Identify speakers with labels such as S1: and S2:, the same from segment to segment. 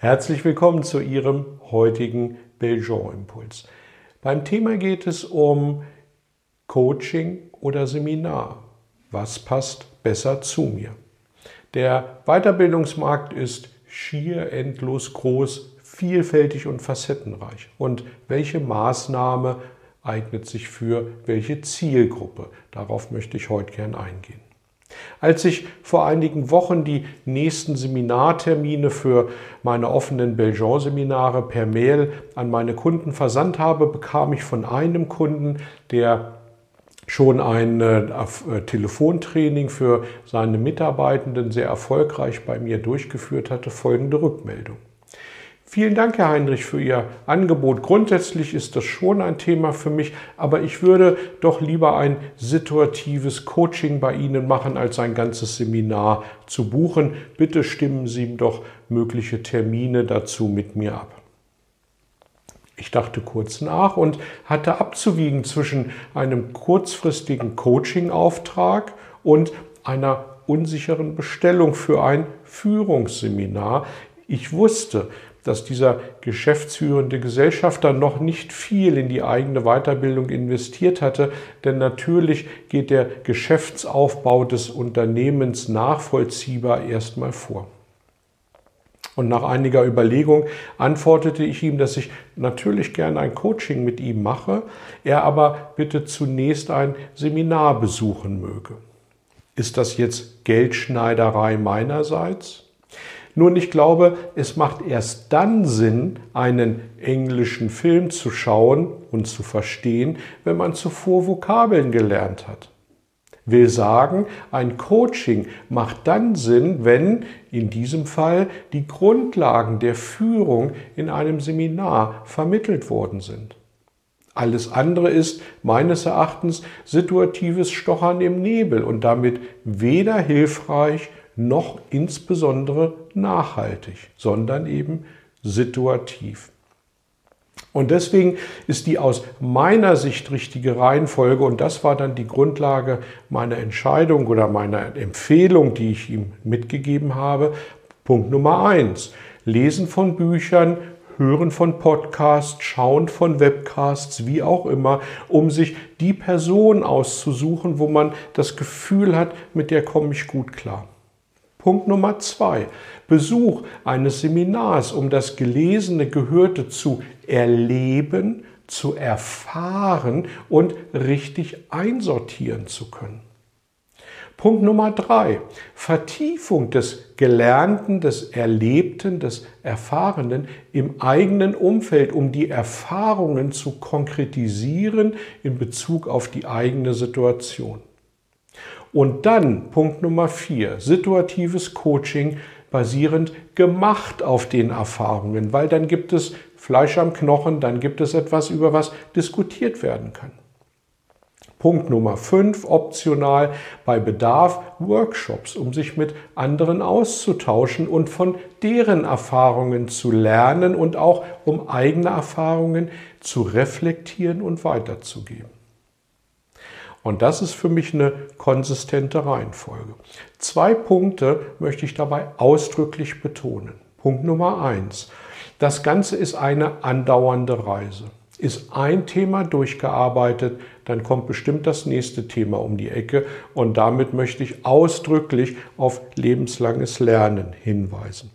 S1: Herzlich willkommen zu Ihrem heutigen Belgian-Impuls. Beim Thema geht es um Coaching oder Seminar. Was passt besser zu mir? Der Weiterbildungsmarkt ist schier endlos groß, vielfältig und facettenreich. Und welche Maßnahme eignet sich für welche Zielgruppe? Darauf möchte ich heute gern eingehen. Als ich vor einigen Wochen die nächsten Seminartermine für meine offenen Belgian-Seminare per Mail an meine Kunden versandt habe, bekam ich von einem Kunden, der schon ein äh, Telefontraining für seine Mitarbeitenden sehr erfolgreich bei mir durchgeführt hatte, folgende Rückmeldung. Vielen Dank, Herr Heinrich, für Ihr Angebot. Grundsätzlich ist das schon ein Thema für mich, aber ich würde doch lieber ein situatives Coaching bei Ihnen machen, als ein ganzes Seminar zu buchen. Bitte stimmen Sie doch mögliche Termine dazu mit mir ab. Ich dachte kurz nach und hatte abzuwiegen zwischen einem kurzfristigen Coaching-Auftrag und einer unsicheren Bestellung für ein Führungsseminar. Ich wusste, dass dieser geschäftsführende Gesellschafter noch nicht viel in die eigene Weiterbildung investiert hatte, denn natürlich geht der Geschäftsaufbau des Unternehmens nachvollziehbar erstmal vor. Und nach einiger Überlegung antwortete ich ihm, dass ich natürlich gerne ein Coaching mit ihm mache, er aber bitte zunächst ein Seminar besuchen möge. Ist das jetzt Geldschneiderei meinerseits? Nun, ich glaube, es macht erst dann Sinn, einen englischen Film zu schauen und zu verstehen, wenn man zuvor Vokabeln gelernt hat. Will sagen, ein Coaching macht dann Sinn, wenn in diesem Fall die Grundlagen der Führung in einem Seminar vermittelt worden sind. Alles andere ist meines Erachtens situatives Stochern im Nebel und damit weder hilfreich noch insbesondere nachhaltig, sondern eben situativ. Und deswegen ist die aus meiner Sicht richtige Reihenfolge, und das war dann die Grundlage meiner Entscheidung oder meiner Empfehlung, die ich ihm mitgegeben habe, Punkt Nummer eins. Lesen von Büchern, Hören von Podcasts, Schauen von Webcasts, wie auch immer, um sich die Person auszusuchen, wo man das Gefühl hat, mit der komme ich gut klar. Punkt Nummer zwei. Besuch eines Seminars, um das Gelesene, Gehörte zu erleben, zu erfahren und richtig einsortieren zu können. Punkt Nummer drei. Vertiefung des Gelernten, des Erlebten, des Erfahrenen im eigenen Umfeld, um die Erfahrungen zu konkretisieren in Bezug auf die eigene Situation. Und dann Punkt Nummer vier, situatives Coaching basierend gemacht auf den Erfahrungen, weil dann gibt es Fleisch am Knochen, dann gibt es etwas, über was diskutiert werden kann. Punkt Nummer fünf optional bei Bedarf Workshops, um sich mit anderen auszutauschen und von deren Erfahrungen zu lernen und auch um eigene Erfahrungen zu reflektieren und weiterzugeben. Und das ist für mich eine konsistente Reihenfolge. Zwei Punkte möchte ich dabei ausdrücklich betonen. Punkt Nummer eins. Das Ganze ist eine andauernde Reise. Ist ein Thema durchgearbeitet, dann kommt bestimmt das nächste Thema um die Ecke und damit möchte ich ausdrücklich auf lebenslanges Lernen hinweisen.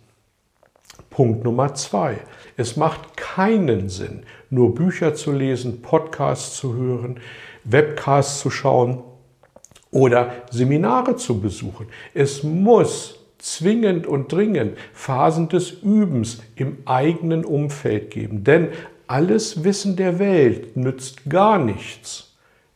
S1: Punkt Nummer zwei. Es macht keinen Sinn, nur Bücher zu lesen, Podcasts zu hören, Webcasts zu schauen oder Seminare zu besuchen. Es muss zwingend und dringend Phasen des Übens im eigenen Umfeld geben. Denn alles Wissen der Welt nützt gar nichts,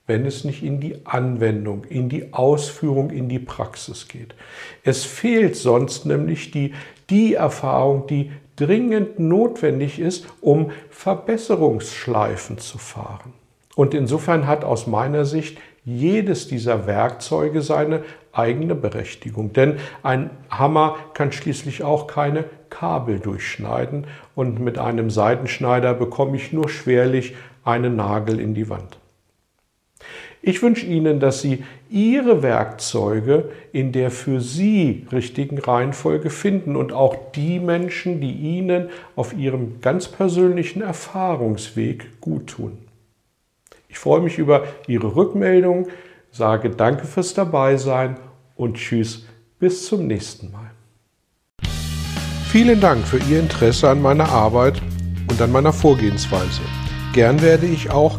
S1: wenn es nicht in die Anwendung, in die Ausführung, in die Praxis geht. Es fehlt sonst nämlich die, die Erfahrung, die dringend notwendig ist, um Verbesserungsschleifen zu fahren. Und insofern hat aus meiner Sicht jedes dieser Werkzeuge seine eigene Berechtigung. Denn ein Hammer kann schließlich auch keine Kabel durchschneiden und mit einem Seitenschneider bekomme ich nur schwerlich einen Nagel in die Wand. Ich wünsche Ihnen, dass Sie Ihre Werkzeuge in der für Sie richtigen Reihenfolge finden und auch die Menschen, die Ihnen auf Ihrem ganz persönlichen Erfahrungsweg gut tun. Ich freue mich über Ihre Rückmeldung, sage danke fürs Dabeisein und tschüss, bis zum nächsten Mal. Vielen Dank für Ihr Interesse an meiner Arbeit und an meiner Vorgehensweise. Gern werde ich auch